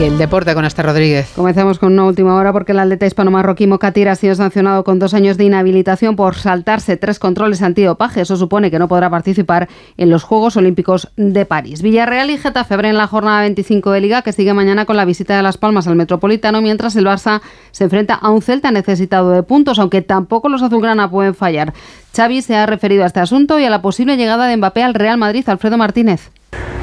Y el deporte con Esther Rodríguez. Comenzamos con una última hora porque el atleta hispano-marroquí Mokatir ha sido sancionado con dos años de inhabilitación por saltarse tres controles antidopaje. Eso supone que no podrá participar en los Juegos Olímpicos de París. Villarreal y Getafe abren la jornada 25 de Liga que sigue mañana con la visita de Las Palmas al Metropolitano, mientras el Barça se enfrenta a un Celta necesitado de puntos, aunque tampoco los azulgrana pueden fallar. Xavi se ha referido a este asunto y a la posible llegada de Mbappé al Real Madrid. Alfredo Martínez.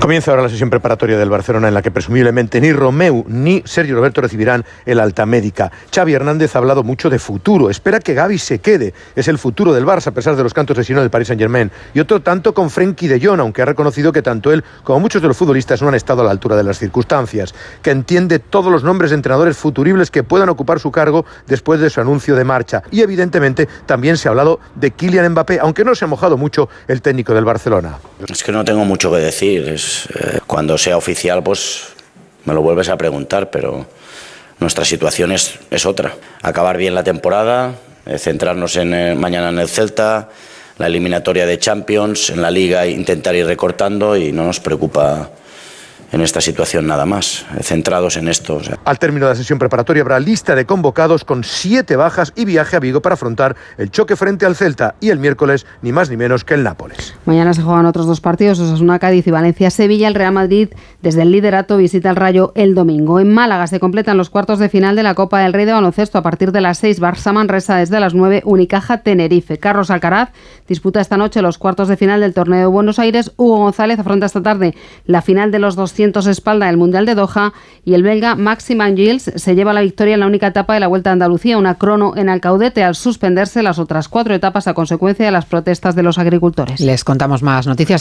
Comienza ahora la sesión preparatoria del Barcelona en la que presumiblemente ni Romeu ni Sergio Roberto recibirán el alta médica. Xavi Hernández ha hablado mucho de futuro. Espera que Gaby se quede. Es el futuro del Barça a pesar de los cantos de sino del Paris Saint-Germain. Y otro tanto con Frenkie de Jong, aunque ha reconocido que tanto él como muchos de los futbolistas no han estado a la altura de las circunstancias. Que entiende todos los nombres de entrenadores futuribles que puedan ocupar su cargo después de su anuncio de marcha. Y evidentemente también se ha hablado de Kylian Mbappé, aunque no se ha mojado mucho el técnico del Barcelona. Es que no tengo mucho que decir. Es eh, cuando sea oficial, pues me lo vuelves a preguntar, pero nuestra situación es, es otra. Acabar bien la temporada, eh, centrarnos en, eh, mañana en el Celta, la eliminatoria de Champions, en la liga intentar ir recortando y no nos preocupa en esta situación nada más, centrados en esto. O sea. Al término de la sesión preparatoria habrá lista de convocados con siete bajas y viaje a Vigo para afrontar el choque frente al Celta y el miércoles ni más ni menos que el Nápoles. Mañana se juegan otros dos partidos, Osasuna Cádiz y Valencia Sevilla. El Real Madrid desde el liderato visita el Rayo el domingo. En Málaga se completan los cuartos de final de la Copa del Rey de Baloncesto a partir de las 6 Barça Manresa desde las 9 Unicaja Tenerife. Carlos Alcaraz disputa esta noche los cuartos de final del torneo de Buenos Aires. Hugo González afronta esta tarde la final de los 200 espalda del Mundial de Doha y el belga Maximan Gilles se lleva la victoria en la única etapa de la Vuelta a Andalucía, una crono en Alcaudete al suspenderse las otras cuatro etapas a consecuencia de las protestas de los agricultores. Les contamos más noticias en